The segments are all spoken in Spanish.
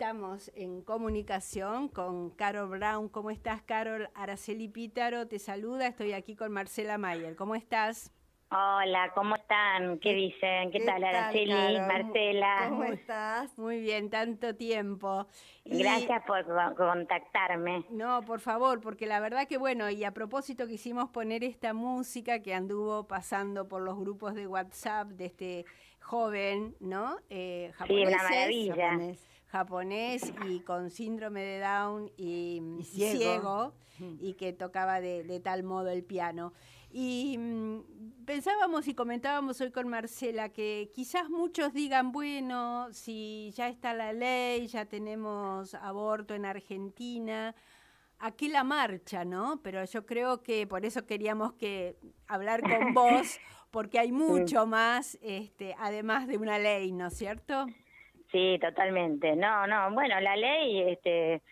estamos en comunicación con Carol Brown. ¿Cómo estás, Carol? Araceli Pítaro te saluda. Estoy aquí con Marcela Mayer. ¿Cómo estás? Hola, ¿cómo están? ¿Qué dicen? ¿Qué, tal, Araceli? Marcela. ¿Cómo estás? Muy bien, tanto tiempo. Gracias por contactarme. No, por favor, porque la verdad que bueno, y a propósito quisimos poner esta música que anduvo pasando por los grupos de WhatsApp de este joven, ¿no? Eh, sí, una maravilla japonés y con síndrome de Down y, ciego, y que tocaba de, tal modo el piano. Y mm, pensábamos y comentábamos hoy con Marcela que quizás muchos digan, bueno, si ya está la ley, ya tenemos aborto en Argentina, aquí la marcha, ¿no? Pero yo creo que por eso queríamos que hablar con vos, porque hay mucho más, este, además de una ley, ¿no es cierto? Sí, totalmente. No, no, bueno, la ley, este,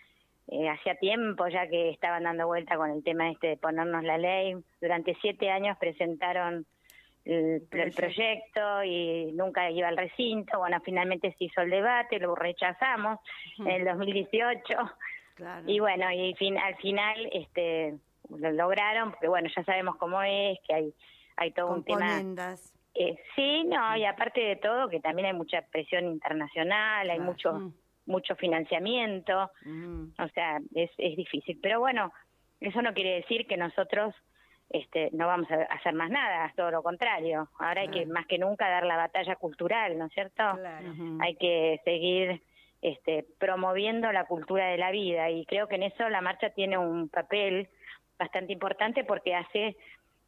eh, hacía tiempo ya que estaban dando vuelta con el tema este de ponernos la ley. Durante siete años presentaron el, proyecto y nunca iba al recinto. Bueno, finalmente se hizo el debate, lo rechazamos en el 2018. Y bueno, y fin, al final este lo lograron, porque bueno, ya sabemos cómo es, que hay, hay todo un tema eh, sí, no, y aparte de todo, que también hay mucha presión internacional, hay mucho mm. mucho financiamiento, mm. o sea, es, es difícil. Pero bueno, eso no quiere decir que nosotros este, no vamos a hacer más nada, todo lo contrario. Ahora hay que más que nunca dar la batalla cultural, ¿no es cierto? Hay que seguir este, promoviendo la cultura de la vida y creo que en eso la marcha tiene un papel bastante importante porque hace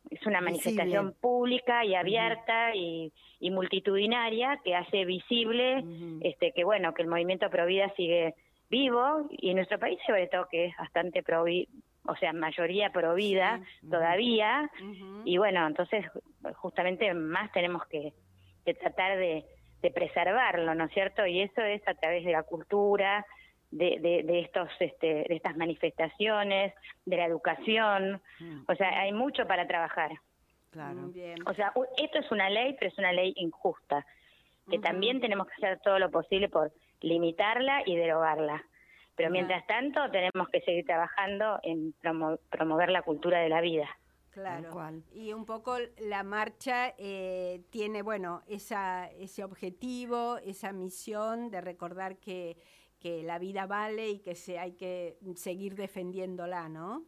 es una manifestación pública y abierta y, multitudinaria que hace visible este que bueno que el movimiento pro vida sigue vivo y en nuestro país sobre todo que es bastante pro o sea mayoría pro vida todavía. Y bueno entonces justamente más tenemos que, tratar de, de preservarlo no es cierto y eso es a través de la cultura de, de, estos este, de estas manifestaciones, de la educación, mm. o sea, hay mucho para trabajar. Claro. O sea, esto es una ley, pero es una ley injusta, que también tenemos que hacer todo lo posible por limitarla y derogarla. Pero mientras tanto tenemos que seguir trabajando en promover la cultura de la vida. Claro. Y un poco la marcha eh, tiene, bueno, esa, ese objetivo, esa misión de recordar que que la vida vale y que se, hay que seguir defendiéndola, ¿no?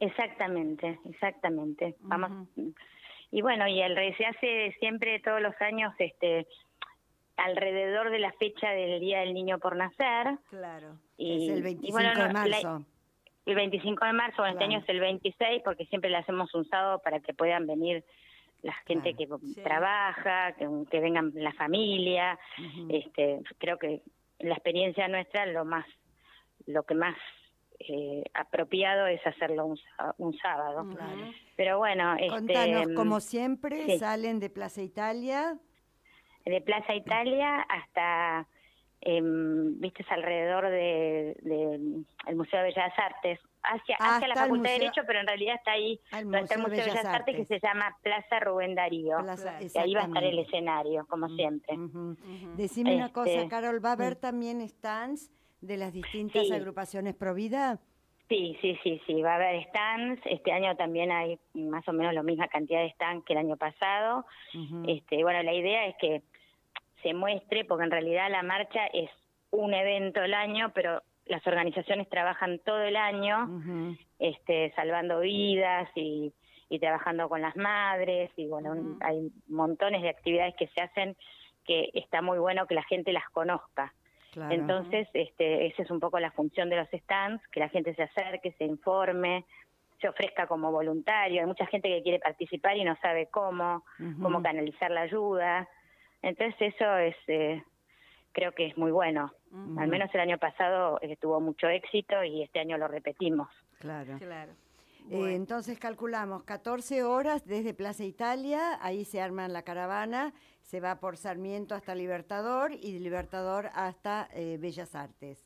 Exactamente, exactamente. Vamos y bueno, y el se hace siempre todos los años este alrededor de la fecha del Día del Niño por Nacer. Claro. Y, es el 25 de marzo. el 25 de marzo, este año es el 26 porque siempre le hacemos un sábado para que puedan venir la gente que trabaja, que, que, vengan la familia. Este, creo que la experiencia nuestra lo más lo que más eh, apropiado es hacerlo un, un sábado. Pero bueno, este, Contanos, como siempre, salen de Plaza Italia. De Plaza Italia hasta, eh, viste, alrededor de, el Museo de Bellas Artes, hacia, hacia la Facultad de Derecho, pero en realidad está ahí, donde está el Museo de Bellas, Artes, que se llama Plaza Rubén Darío. y ahí va a estar el escenario, como siempre. Decime una cosa, este, Carol, ¿va a haber también stands de las distintas agrupaciones Provida? Sí, sí, sí, sí, va a haber stands. Este año también hay más o menos la misma cantidad de stands que el año pasado. este, bueno, la idea es que se muestre, porque en realidad la marcha es un evento al año, pero las organizaciones trabajan todo el año, este, salvando vidas y, trabajando con las madres y bueno, hay montones de actividades que se hacen que está muy bueno que la gente las conozca. Entonces, este, esa es un poco la función de los stands, que la gente se acerque, se informe, se ofrezca como voluntario. Hay mucha gente que quiere participar y no sabe cómo, cómo canalizar la ayuda. Entonces, eso es, eh, creo que es muy bueno. Al menos el año pasado eh, tuvo mucho éxito y este año lo repetimos. Claro. claro. Eh, entonces calculamos 14 horas desde Plaza Italia, ahí se arma la caravana, se va por Sarmiento hasta Libertador y de Libertador hasta eh, Bellas Artes.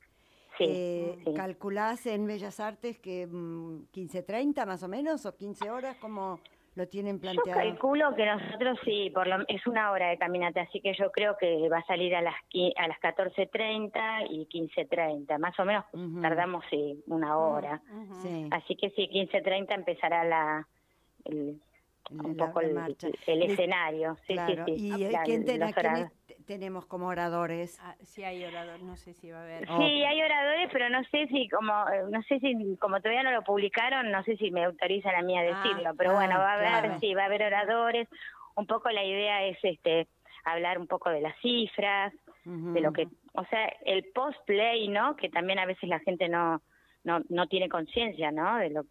Sí, ¿Calculás en Bellas Artes que 15.30 mm, más o menos o 15 horas? como lo tienen planteado? Yo calculo que nosotros sí, por lo, es una hora de caminata, así que yo creo que va a salir a las a las 14.30 y 15.30, más o menos tardamos sí, una hora. Así que sí, 15.30 empezará la el, un poco el, escenario. Sí, sí, sí. ¿Y quién, tenemos como oradores? Ah, sí hay oradores, no sé si va a haber. Sí, hay oradores, pero no sé si como no sé si como todavía no lo publicaron, no sé si me autorizan a mí a ah, decirlo, pero bueno, va a haber sí, va a haber oradores. Un poco la idea es este hablar un poco de las cifras, de lo que, o sea, el post play, ¿no? Que también a veces la gente no no no tiene conciencia, ¿no? De lo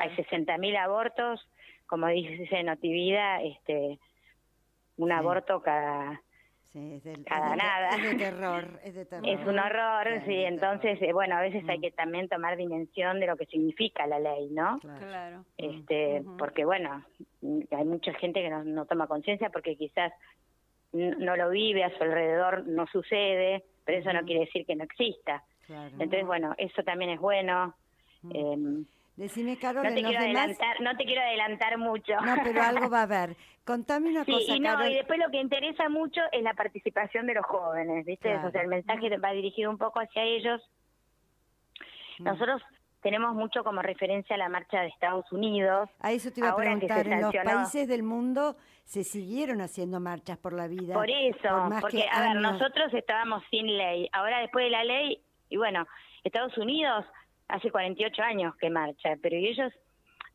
hay 60.000 abortos, como dice Notivida, este un aborto cada Sí, es cada nada. Es de terror, es de terror. Es un horror, sí. Entonces, eh, bueno, a veces hay mm. que también tomar dimensión de lo que significa la ley, ¿no? Claro. Este, porque bueno, hay mucha gente que no, no toma conciencia porque quizás no lo vive a su alrededor, no sucede, pero eso no quiere decir que no exista. Entonces, bueno, eso también es bueno. Eh, Decime, Carol, no te, quiero adelantar, no te quiero adelantar mucho. No, pero algo va a haber. Contame una cosa, y no, y después lo que interesa mucho es la participación de los jóvenes, ¿viste? O sea, el mensaje va dirigido un poco hacia ellos. Nosotros tenemos mucho como referencia a la marcha de Estados Unidos. A eso te iba a preguntar, en los países del mundo se siguieron haciendo marchas por la vida. Por eso, porque, a ver, nosotros estábamos sin ley. Ahora, después de la ley, y bueno, Estados Unidos hace 48 años que marcha, pero ellos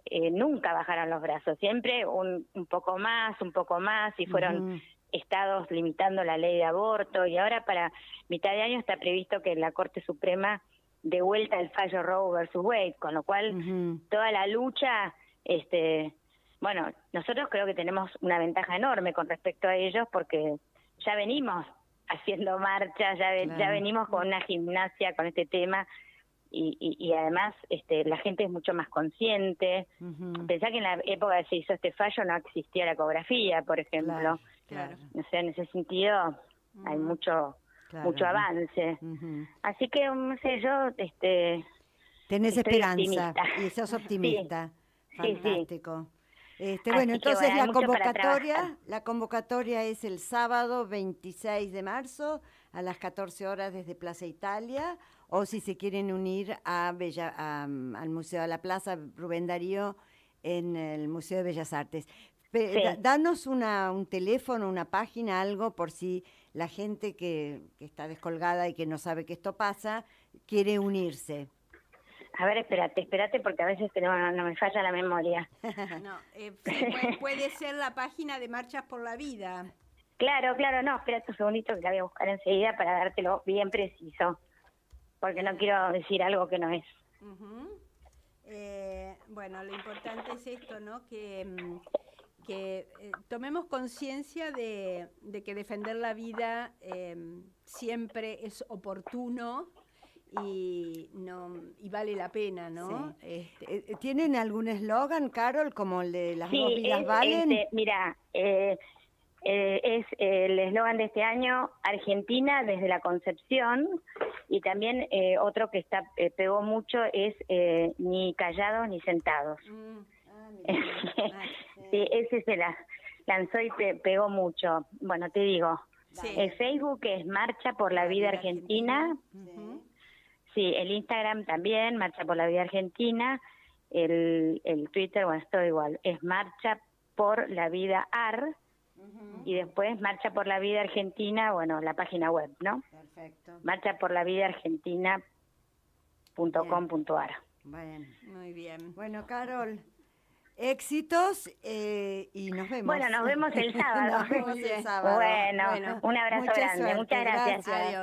eh, nunca bajaron los brazos, siempre un, un, poco más, un poco más, y fueron estados limitando la ley de aborto, y ahora para mitad de año está previsto que la Corte Suprema de vuelta el fallo Roe versus Wade, con lo cual toda la lucha, este, bueno, nosotros creo que tenemos una ventaja enorme con respecto a ellos porque ya venimos haciendo marchas, ya, ya venimos con una gimnasia con este tema y, y, además este, la gente es mucho más consciente. Pensá que en la época que se hizo este fallo no existía la ecografía, por ejemplo. Claro, O sea, en ese sentido hay mucho mucho avance. Así que, no sé, yo... este Tenés esperanza y sos optimista. Fantástico. Este, bueno, entonces la convocatoria, la convocatoria es el sábado 26 de marzo a las 14 horas desde Plaza Italia o si se quieren unir a Bella, al Museo de la Plaza Rubén Darío en el Museo de Bellas Artes. Danos una, un teléfono, una página, algo por si la gente que, está descolgada y que no sabe que esto pasa quiere unirse. A ver, espérate, espérate, porque a veces no, no me falla la memoria. no, eh, puede, ser la página de Marchas por la Vida. Claro, claro, no, espérate un segundito que la voy a buscar enseguida para dártelo bien preciso porque no quiero decir algo que no es. Eh, bueno, lo importante es esto, ¿no? Que, mm, que eh, tomemos conciencia de, que defender la vida em, siempre es oportuno y no y vale la pena, ¿no? Este, eh, ¿Tienen algún eslogan, Carol, como el de las dos vidas valen? Este, mira, eh, eh, es el eslogan de este año, Argentina desde la concepción, y también eh, otro que está eh, pegó mucho es ni callados ni sentados. Mm. Ah, sí. ese se la lanzó y pegó mucho. Bueno, te digo, el Facebook es Marcha por la Vida Argentina. Sí, el Instagram también, Marcha por la Vida Argentina. El, el Twitter, bueno, es todo igual, es Marcha por la Vida AR y después Marcha por la Vida Argentina, bueno, la página web, ¿no? Perfecto. Marcha por la Vida Argentina.com.ar. Bueno, muy bien. Bueno, Carol, éxitos eh, y nos vemos. Bueno, nos vemos el sábado. nos vemos el sábado. Bueno, un abrazo grande. Muchas gracias. Adiós.